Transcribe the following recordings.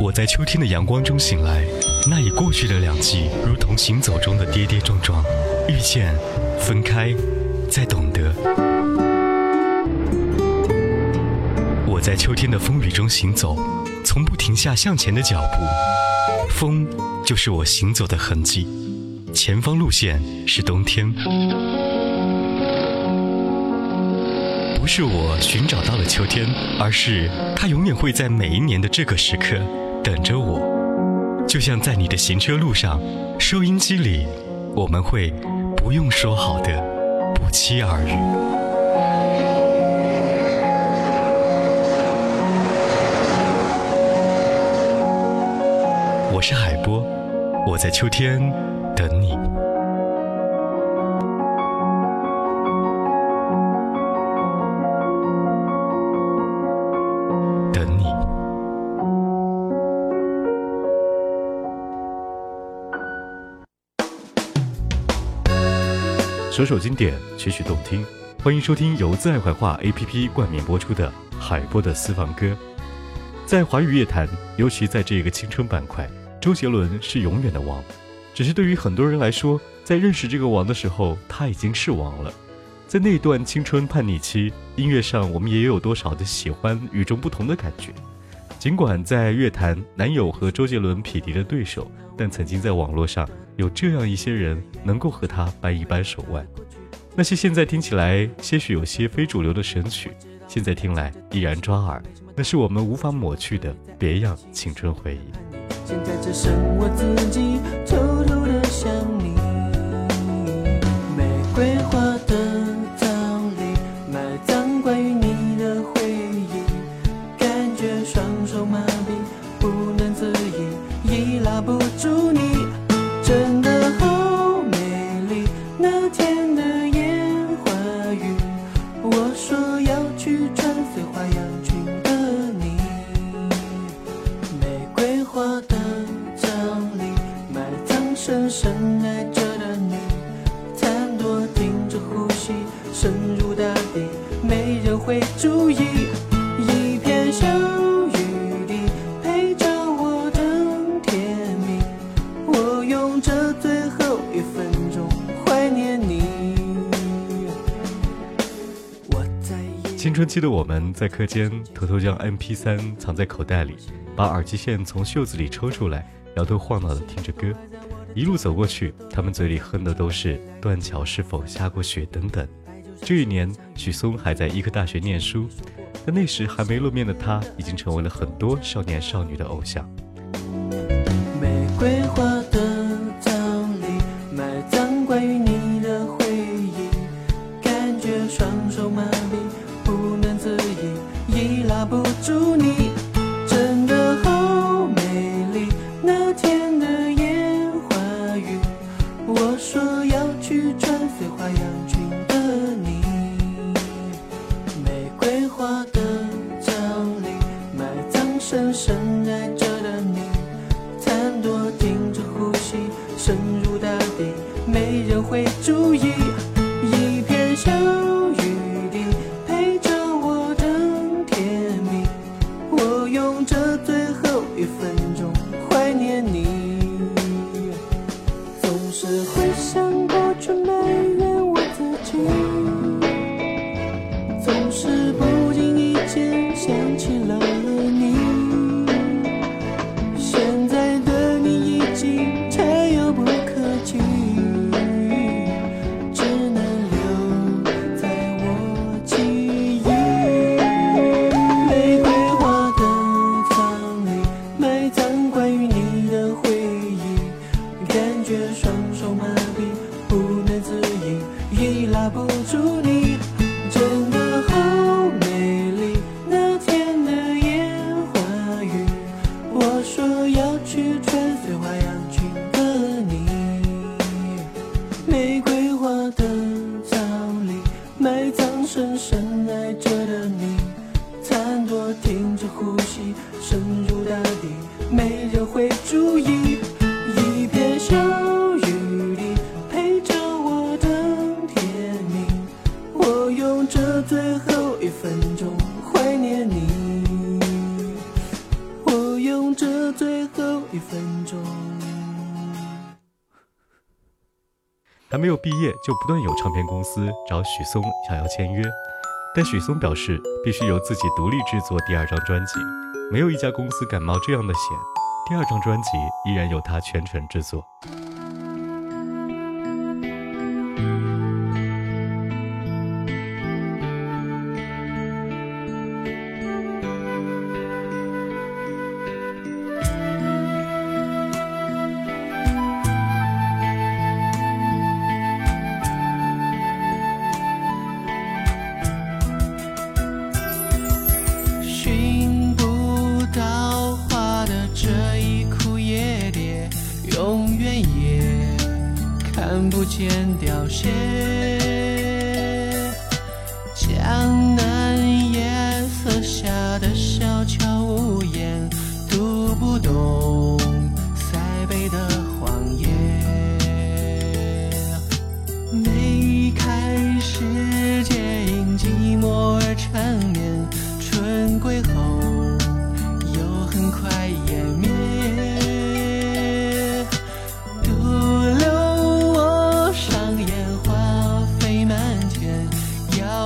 我在秋天的阳光中醒来，那已过去的两季，如同行走中的跌跌撞撞，遇见，分开，再懂得。我在秋天的风雨中行走，从不停下向前的脚步，风就是我行走的痕迹，前方路线是冬天。不是我寻找到了秋天，而是它永远会在每一年的这个时刻。等着我，就像在你的行车路上，收音机里，我们会不用说好的不期而遇。我是海波，我在秋天等你。首首经典，曲曲动听，欢迎收听由自爱怀化 APP 冠名播出的海波的私房歌。在华语乐坛，尤其在这个青春板块，周杰伦是永远的王。只是对于很多人来说，在认识这个王的时候，他已经是王了。在那段青春叛逆期，音乐上我们也有多少的喜欢与众不同的感觉。尽管在乐坛难有和周杰伦匹敌的对手，但曾经在网络上。有这样一些人能够和他掰一掰手腕，那些现在听起来些许有些非主流的神曲，现在听来依然抓耳，那是我们无法抹去的别样青春回忆。现在只剩我自己青春期的我们在课间偷偷将 MP3 藏在口袋里，把耳机线从袖子里抽出来，摇头晃脑地听着歌。一路走过去，他们嘴里哼的都是《断桥是否下过雪》等等。这一年，许嵩还在医科大学念书，但那时还没露面的他，已经成为了很多少年少女的偶像。玫瑰花拉毕业，就不断有唱片公司找许嵩想要签约，但许嵩表示必须由自己独立制作第二张专辑，没有一家公司敢冒这样的险。第二张专辑依然由他全程制作。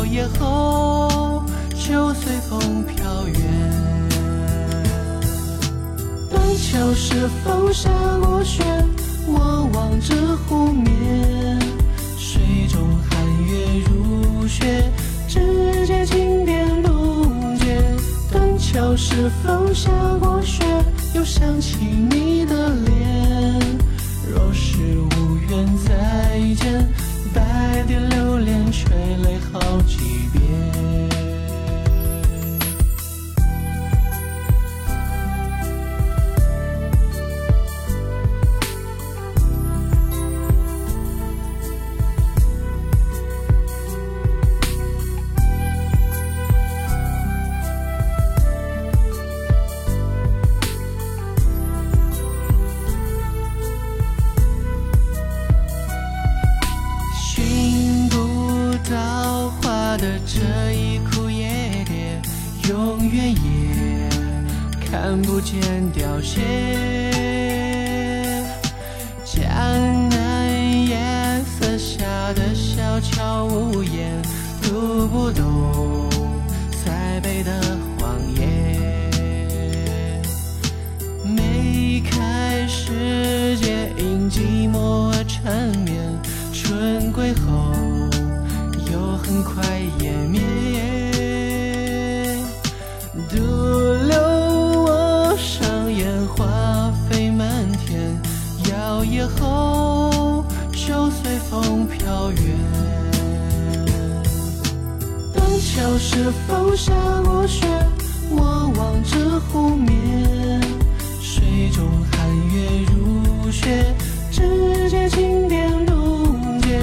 摇曳后就随风飘远。断桥是否下过雪？我望着湖面，水中寒月如雪，指尖轻点路阶。断桥是否下过雪？又想起你的脸。若是无缘再见，白蝶流连垂泪好几是否下过雪？我望着湖面，水中寒月如雪，指尖轻点路阶。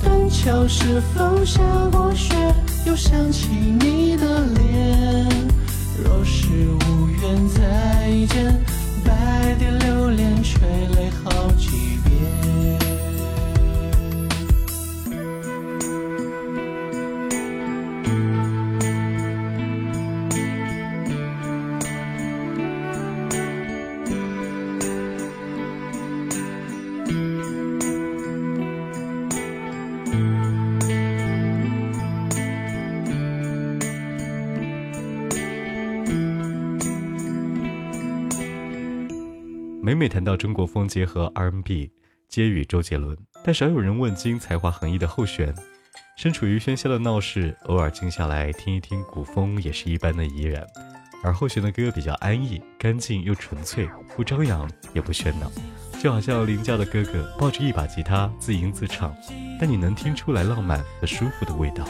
断桥是否下过雪？又想起你的脸。若是无缘再见，白蝶流连垂泪每每谈到中国风结合 R&B，皆与周杰伦，但少有人问津才华横溢的后弦。身处于喧嚣的闹市，偶尔静下来听一听古风，也是一般的怡然。而后弦的歌比较安逸、干净又纯粹，不张扬也不喧闹，就好像邻家的哥哥抱着一把吉他自吟自唱，但你能听出来浪漫和舒服的味道。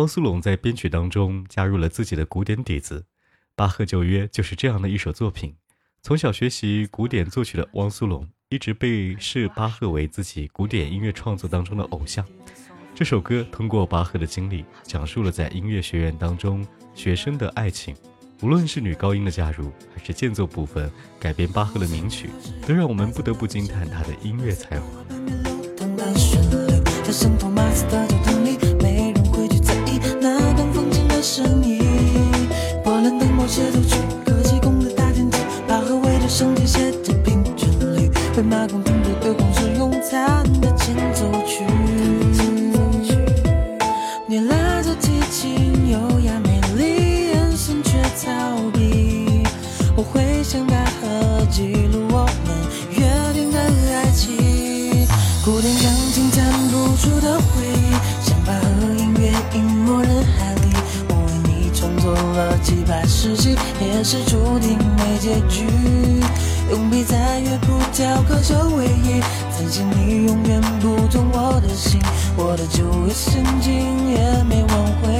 汪苏泷在编曲当中加入了自己的古典底子巴赫旧约就是这样的一首作品。从小学习古典作曲的汪苏泷一直被视巴赫为自己古典音乐创作当中的偶像。这首歌通过巴赫的经历讲述了在音乐学院当中学生的爱情无论是女高音的加入还是间奏部分改编巴赫的名曲都让我们不得不惊叹他的音乐才华。弹的前奏曲，你拉着提琴，优雅美丽，眼神却逃避。我会像沙盒记录我们约定的爱情，古典钢琴弹不出的回忆，像把和音乐隐没人海里。我为你创作了几百世纪，也是注定没结局。用笔在乐谱雕刻着唯一。毕竟你永远不懂我的心。我的旧约圣经也没挽回。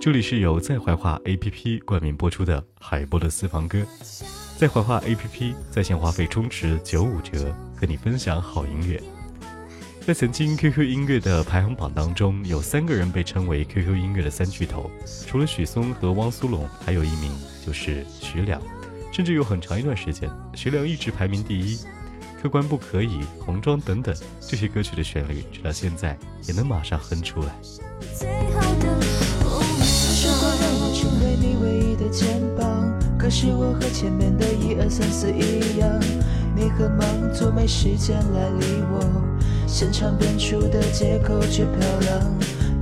这里是由在怀化 APP 冠名播出的海波的私房歌。在怀化 APP 在线话费充值九五折，和你分享好音乐。在曾经 QQ 音乐的排行榜当中，有三个人被称为 QQ 音乐的三巨头，除了许嵩和汪苏泷，还有一名就是徐良。甚至有很长一段时间，徐良一直排名第一。客官不可以、红妆等等这些歌曲的旋律，直到现在也能马上哼出来。最好的可是我和前面的一二三四一样，你很忙，总没时间来理我，现场编出的借口却漂亮。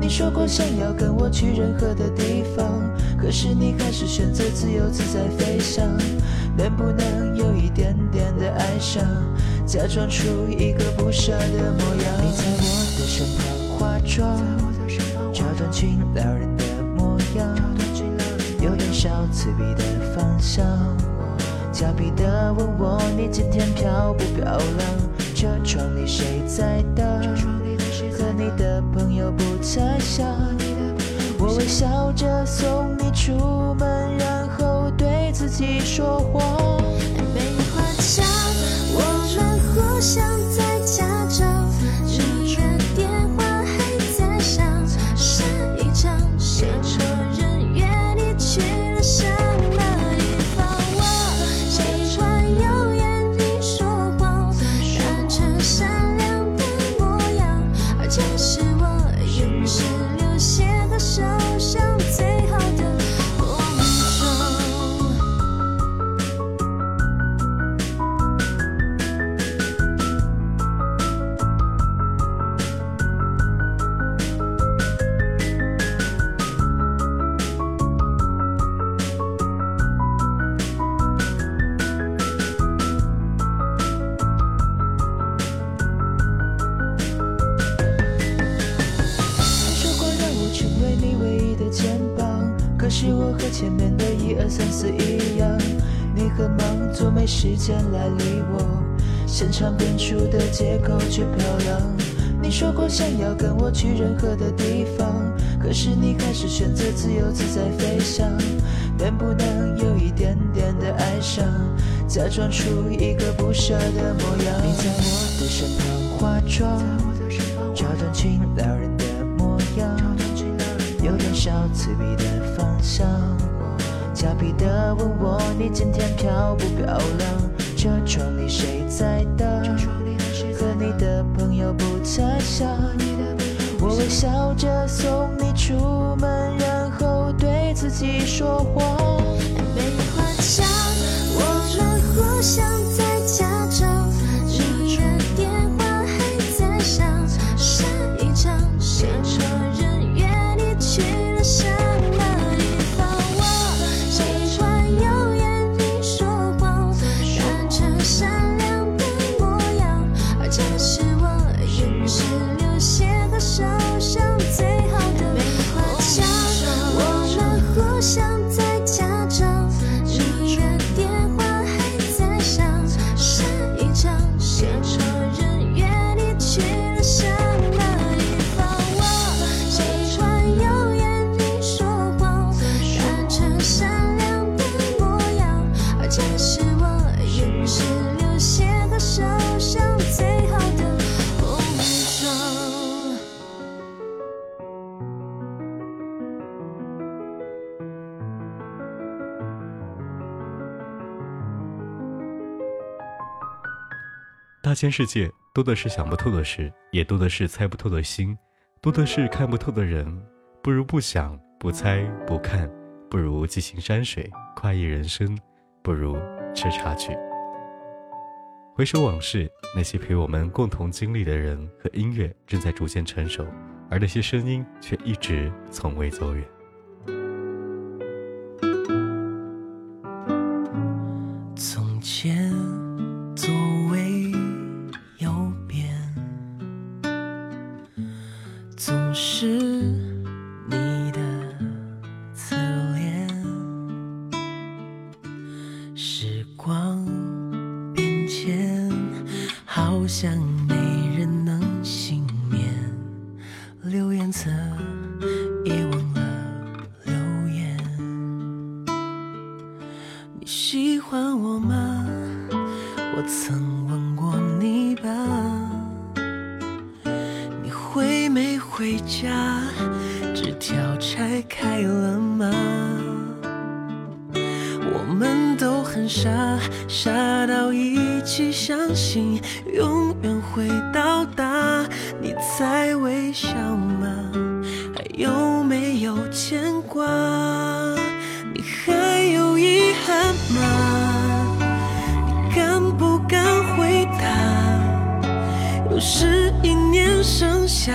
你说过想要跟我去任何的地方，可是你还是选择自由自在飞翔，能不能有一点点的哀伤，假装出一个不舍的模样？你在我的身旁化妆，这段裙撩人的模样，有点小刺鼻的芳香。俏皮的问我你今天漂不漂亮？车窗里谁在等？和你的朋友不太像。我微笑着送你出门，然后对自己说谎。没话讲，我们互相在可是我和前面的一二三四一样，你很忙，总没时间来理我，现场编出的借口却漂亮。你说过想要跟我去任何的地方，可是你还是选择自由自在飞翔，能不能有一点点的爱上，假装出一个不舍的模样？你在我的身旁化妆，这段裙撩人的模样，有点小刺鼻的芳香。俏皮的问我你今天漂不漂亮？车窗里谁在等？和你的朋友不太像。我微笑着送你出门，然后对自己说谎。大千世界多的是想不透的事，也多的是猜不透的心，多的是看不透的人。不如不想、不猜、不看，不如寄情山水，快意人生，不如吃茶去。回首往事，那些陪我们共同经历的人和音乐正在逐渐成熟，而那些声音却一直从未走远。是笑吗？还有没有牵挂？你还有遗憾吗？你敢不敢回答？又是一年盛夏，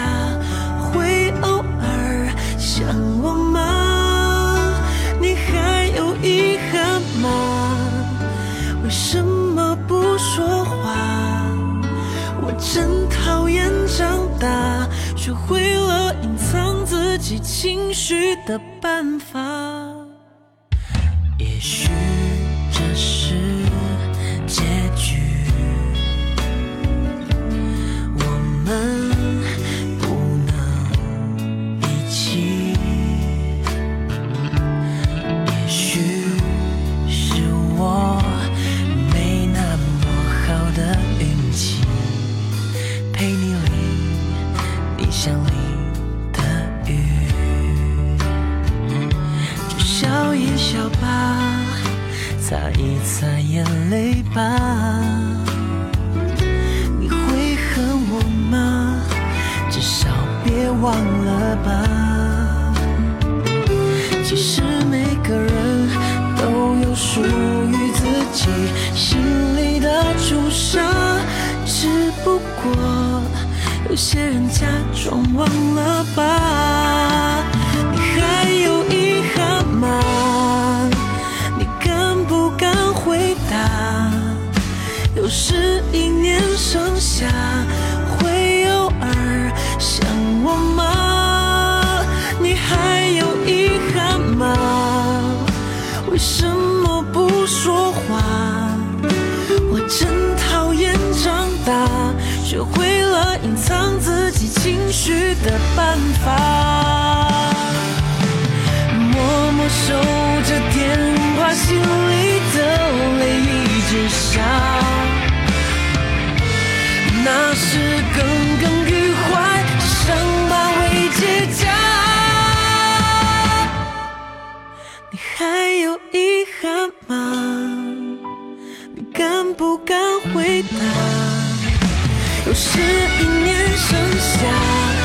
学会了隐藏自己情绪的办法。己情绪的办法。默默守着电话，心里的泪一直下。那是耿耿于怀，伤疤未结痂。你还有遗憾吗？你敢不敢回答？又是一年盛夏